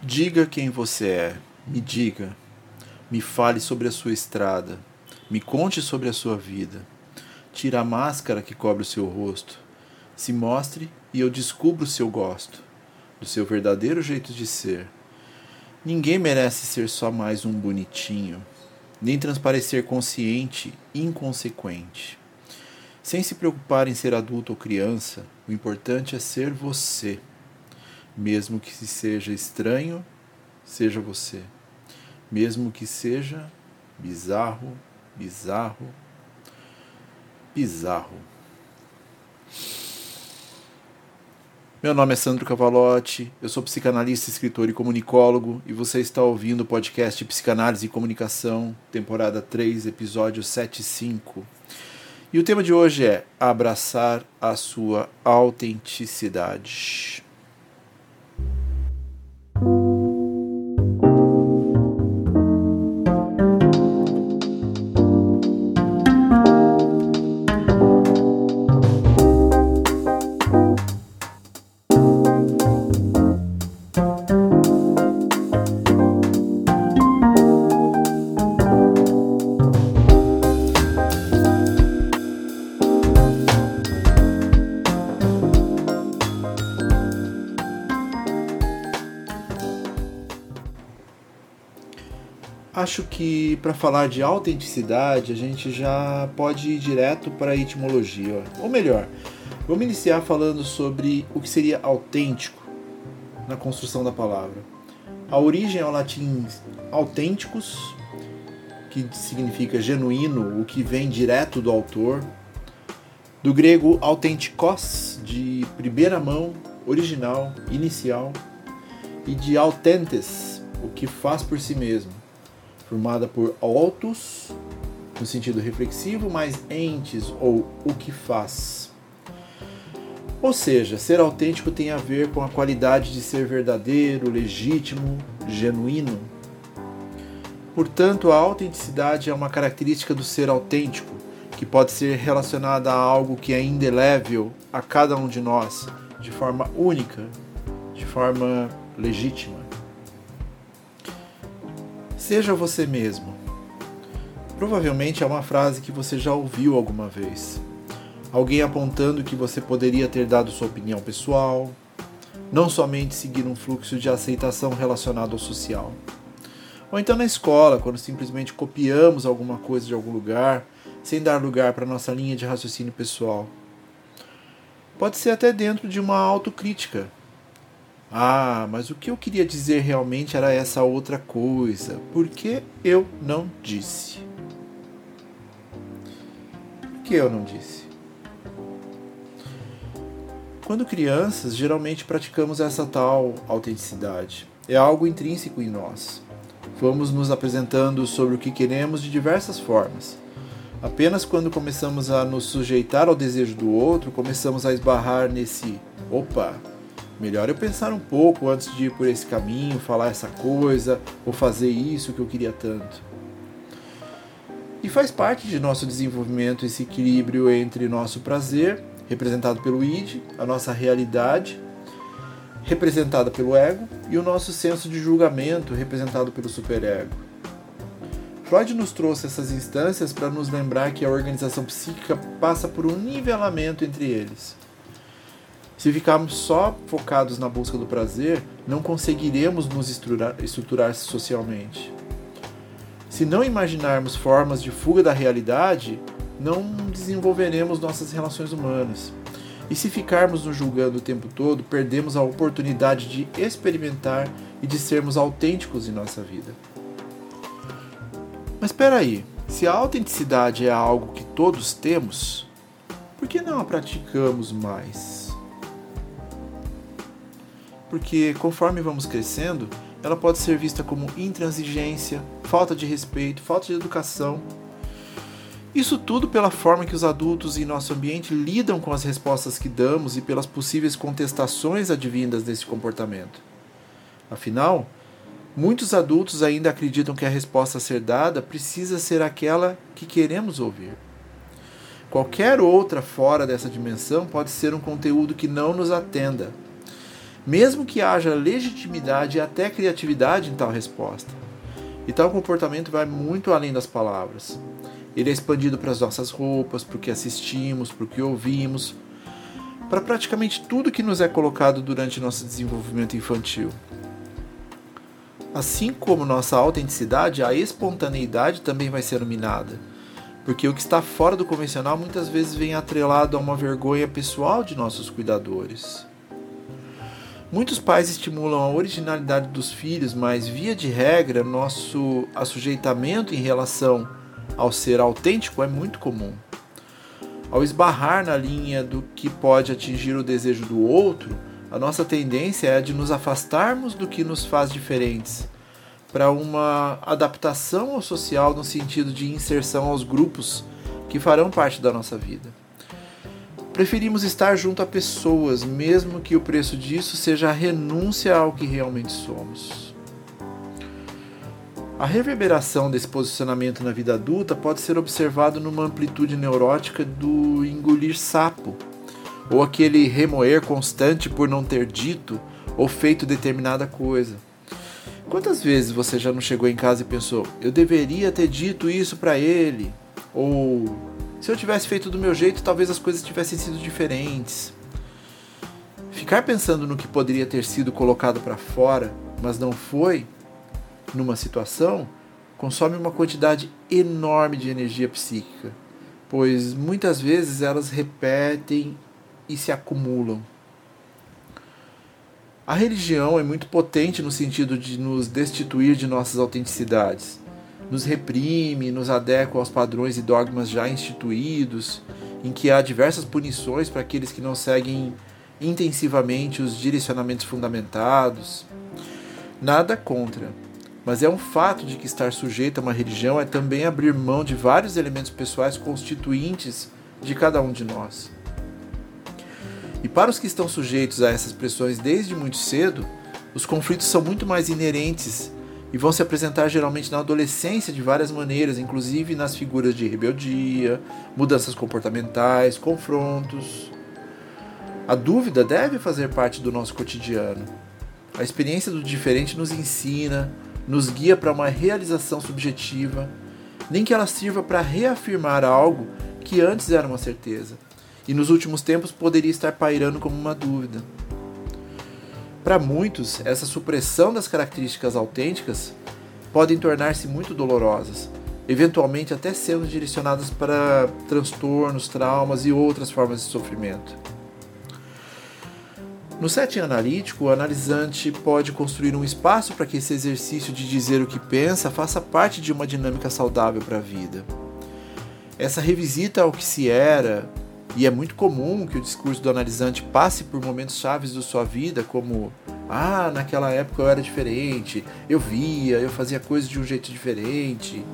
Diga quem você é, me diga. Me fale sobre a sua estrada, me conte sobre a sua vida. Tira a máscara que cobre o seu rosto. Se mostre e eu descubro o seu gosto, do seu verdadeiro jeito de ser. Ninguém merece ser só mais um bonitinho, nem transparecer consciente, inconsequente. Sem se preocupar em ser adulto ou criança, o importante é ser você. Mesmo que seja estranho, seja você. Mesmo que seja bizarro, bizarro, bizarro. Meu nome é Sandro Cavalotti, eu sou psicanalista, escritor e comunicólogo, e você está ouvindo o podcast Psicanálise e Comunicação, temporada 3, episódio 75. E o tema de hoje é abraçar a sua autenticidade. Acho que para falar de autenticidade a gente já pode ir direto para a etimologia. Ou melhor, vamos iniciar falando sobre o que seria autêntico na construção da palavra. A origem é o latim autênticos, que significa genuíno, o que vem direto do autor. Do grego authentikos, de primeira mão, original, inicial. E de autentes, o que faz por si mesmo formada por autos, no sentido reflexivo, mais entes, ou o que faz. Ou seja, ser autêntico tem a ver com a qualidade de ser verdadeiro, legítimo, genuíno. Portanto, a autenticidade é uma característica do ser autêntico, que pode ser relacionada a algo que é indelével a cada um de nós, de forma única, de forma legítima. Seja você mesmo. Provavelmente é uma frase que você já ouviu alguma vez. Alguém apontando que você poderia ter dado sua opinião pessoal, não somente seguir um fluxo de aceitação relacionado ao social. Ou então na escola, quando simplesmente copiamos alguma coisa de algum lugar, sem dar lugar para nossa linha de raciocínio pessoal. Pode ser até dentro de uma autocrítica, ah, mas o que eu queria dizer realmente era essa outra coisa. Por que eu não disse? Por que eu não disse? Quando crianças, geralmente praticamos essa tal autenticidade. É algo intrínseco em nós. Vamos nos apresentando sobre o que queremos de diversas formas. Apenas quando começamos a nos sujeitar ao desejo do outro, começamos a esbarrar nesse opa, Melhor eu pensar um pouco antes de ir por esse caminho, falar essa coisa ou fazer isso que eu queria tanto. E faz parte de nosso desenvolvimento esse equilíbrio entre nosso prazer, representado pelo id, a nossa realidade, representada pelo ego, e o nosso senso de julgamento, representado pelo superego. Freud nos trouxe essas instâncias para nos lembrar que a organização psíquica passa por um nivelamento entre eles. Se ficarmos só focados na busca do prazer, não conseguiremos nos estruturar, estruturar socialmente. Se não imaginarmos formas de fuga da realidade, não desenvolveremos nossas relações humanas. E se ficarmos nos julgando o tempo todo, perdemos a oportunidade de experimentar e de sermos autênticos em nossa vida. Mas espera aí, se a autenticidade é algo que todos temos, por que não a praticamos mais? Porque conforme vamos crescendo, ela pode ser vista como intransigência, falta de respeito, falta de educação. Isso tudo pela forma que os adultos em nosso ambiente lidam com as respostas que damos e pelas possíveis contestações advindas desse comportamento. Afinal, muitos adultos ainda acreditam que a resposta a ser dada precisa ser aquela que queremos ouvir. Qualquer outra fora dessa dimensão pode ser um conteúdo que não nos atenda, mesmo que haja legitimidade e até criatividade em tal resposta. E tal comportamento vai muito além das palavras. Ele é expandido para as nossas roupas, para o que assistimos, para o que ouvimos, para praticamente tudo que nos é colocado durante nosso desenvolvimento infantil. Assim como nossa autenticidade, a espontaneidade também vai ser iluminada, porque o que está fora do convencional muitas vezes vem atrelado a uma vergonha pessoal de nossos cuidadores. Muitos pais estimulam a originalidade dos filhos, mas via de regra, nosso assujeitamento em relação ao ser autêntico é muito comum. Ao esbarrar na linha do que pode atingir o desejo do outro, a nossa tendência é a de nos afastarmos do que nos faz diferentes, para uma adaptação ao social no sentido de inserção aos grupos que farão parte da nossa vida. Preferimos estar junto a pessoas, mesmo que o preço disso seja a renúncia ao que realmente somos. A reverberação desse posicionamento na vida adulta pode ser observado numa amplitude neurótica do engolir sapo, ou aquele remoer constante por não ter dito ou feito determinada coisa. Quantas vezes você já não chegou em casa e pensou, eu deveria ter dito isso para ele? Ou se eu tivesse feito do meu jeito, talvez as coisas tivessem sido diferentes. Ficar pensando no que poderia ter sido colocado para fora, mas não foi, numa situação, consome uma quantidade enorme de energia psíquica, pois muitas vezes elas repetem e se acumulam. A religião é muito potente no sentido de nos destituir de nossas autenticidades nos reprime, nos adequa aos padrões e dogmas já instituídos, em que há diversas punições para aqueles que não seguem intensivamente os direcionamentos fundamentados. Nada contra, mas é um fato de que estar sujeito a uma religião é também abrir mão de vários elementos pessoais constituintes de cada um de nós. E para os que estão sujeitos a essas pressões desde muito cedo, os conflitos são muito mais inerentes e vão se apresentar geralmente na adolescência de várias maneiras, inclusive nas figuras de rebeldia, mudanças comportamentais, confrontos. A dúvida deve fazer parte do nosso cotidiano. A experiência do diferente nos ensina, nos guia para uma realização subjetiva, nem que ela sirva para reafirmar algo que antes era uma certeza e nos últimos tempos poderia estar pairando como uma dúvida. Para muitos, essa supressão das características autênticas podem tornar-se muito dolorosas, eventualmente até sendo direcionadas para transtornos, traumas e outras formas de sofrimento. No setting analítico, o analisante pode construir um espaço para que esse exercício de dizer o que pensa faça parte de uma dinâmica saudável para a vida. Essa revisita ao que se era, e é muito comum que o discurso do analisante passe por momentos chaves da sua vida, como ah, naquela época eu era diferente, eu via, eu fazia coisas de um jeito diferente.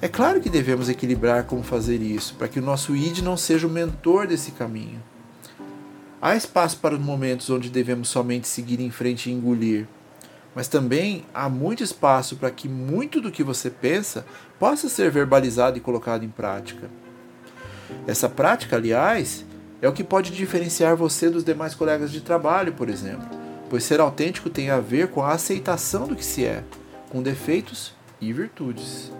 É claro que devemos equilibrar como fazer isso, para que o nosso id não seja o mentor desse caminho. Há espaço para os momentos onde devemos somente seguir em frente e engolir, mas também há muito espaço para que muito do que você pensa possa ser verbalizado e colocado em prática. Essa prática, aliás, é o que pode diferenciar você dos demais colegas de trabalho, por exemplo, pois ser autêntico tem a ver com a aceitação do que se é, com defeitos e virtudes.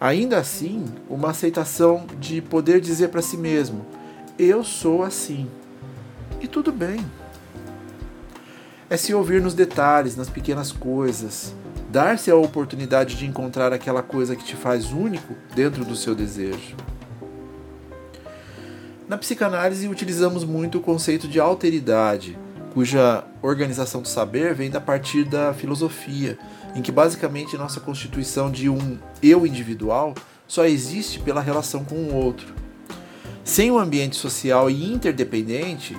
Ainda assim, uma aceitação de poder dizer para si mesmo: eu sou assim. E tudo bem. É se ouvir nos detalhes, nas pequenas coisas, dar-se a oportunidade de encontrar aquela coisa que te faz único dentro do seu desejo. Na psicanálise, utilizamos muito o conceito de alteridade, cuja organização do saber vem da partir da filosofia, em que basicamente nossa constituição de um eu individual só existe pela relação com o outro. Sem um ambiente social e interdependente,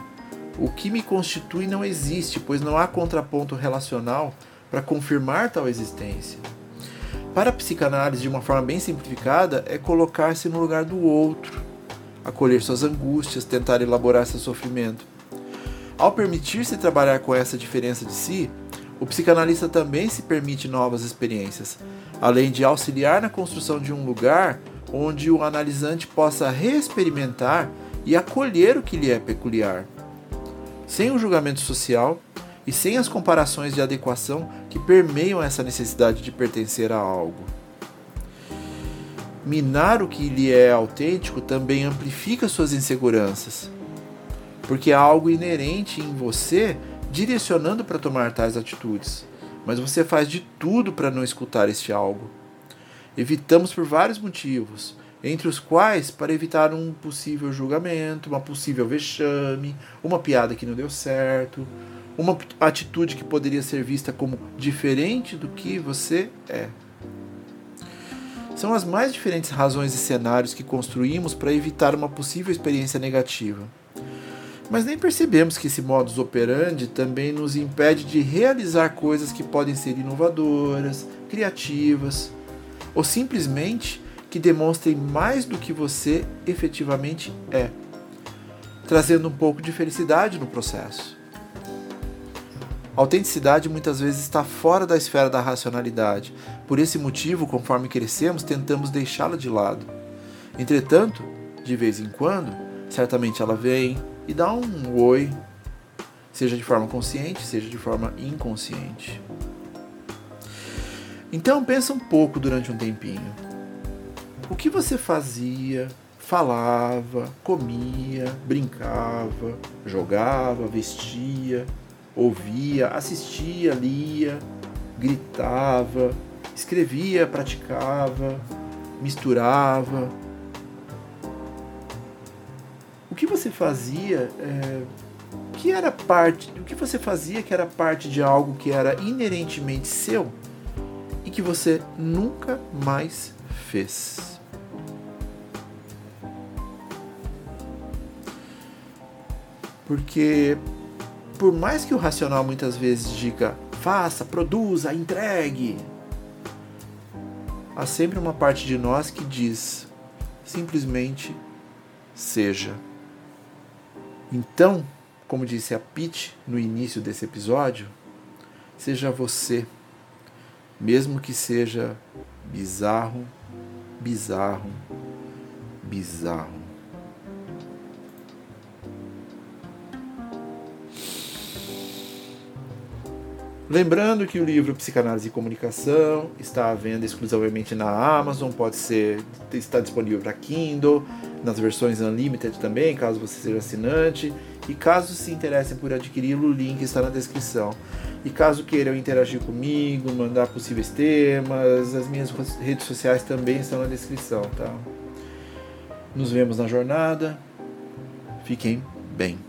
o que me constitui não existe, pois não há contraponto relacional para confirmar tal existência. Para a psicanálise, de uma forma bem simplificada, é colocar-se no lugar do outro acolher suas angústias, tentar elaborar seu sofrimento. Ao permitir-se trabalhar com essa diferença de si, o psicanalista também se permite novas experiências, além de auxiliar na construção de um lugar onde o analisante possa reexperimentar e acolher o que lhe é peculiar. sem o julgamento social e sem as comparações de adequação que permeiam essa necessidade de pertencer a algo. Minar o que lhe é autêntico também amplifica suas inseguranças, porque há algo inerente em você direcionando para tomar tais atitudes, mas você faz de tudo para não escutar este algo. Evitamos por vários motivos, entre os quais para evitar um possível julgamento, uma possível vexame, uma piada que não deu certo, uma atitude que poderia ser vista como diferente do que você é. São as mais diferentes razões e cenários que construímos para evitar uma possível experiência negativa. Mas nem percebemos que esse modus operandi também nos impede de realizar coisas que podem ser inovadoras, criativas, ou simplesmente que demonstrem mais do que você efetivamente é, trazendo um pouco de felicidade no processo. A autenticidade muitas vezes está fora da esfera da racionalidade. Por esse motivo, conforme crescemos, tentamos deixá-la de lado. Entretanto, de vez em quando, certamente ela vem e dá um oi, seja de forma consciente, seja de forma inconsciente. Então pensa um pouco durante um tempinho. O que você fazia, falava, comia, brincava, jogava, vestia, ouvia, assistia, lia, gritava, escrevia, praticava, misturava. O que você fazia é, que era parte, o que você fazia que era parte de algo que era inerentemente seu e que você nunca mais fez. Porque por mais que o racional muitas vezes diga faça, produza, entregue, há sempre uma parte de nós que diz simplesmente seja. Então, como disse a Pete no início desse episódio, seja você, mesmo que seja bizarro, bizarro, bizarro. Lembrando que o livro Psicanálise e Comunicação está à venda exclusivamente na Amazon, pode ser está disponível para Kindle, nas versões Unlimited também, caso você seja assinante. E caso se interessem por adquiri-lo, o link está na descrição. E caso queiram interagir comigo, mandar possíveis temas, as minhas redes sociais também estão na descrição, tá? Nos vemos na jornada. Fiquem bem.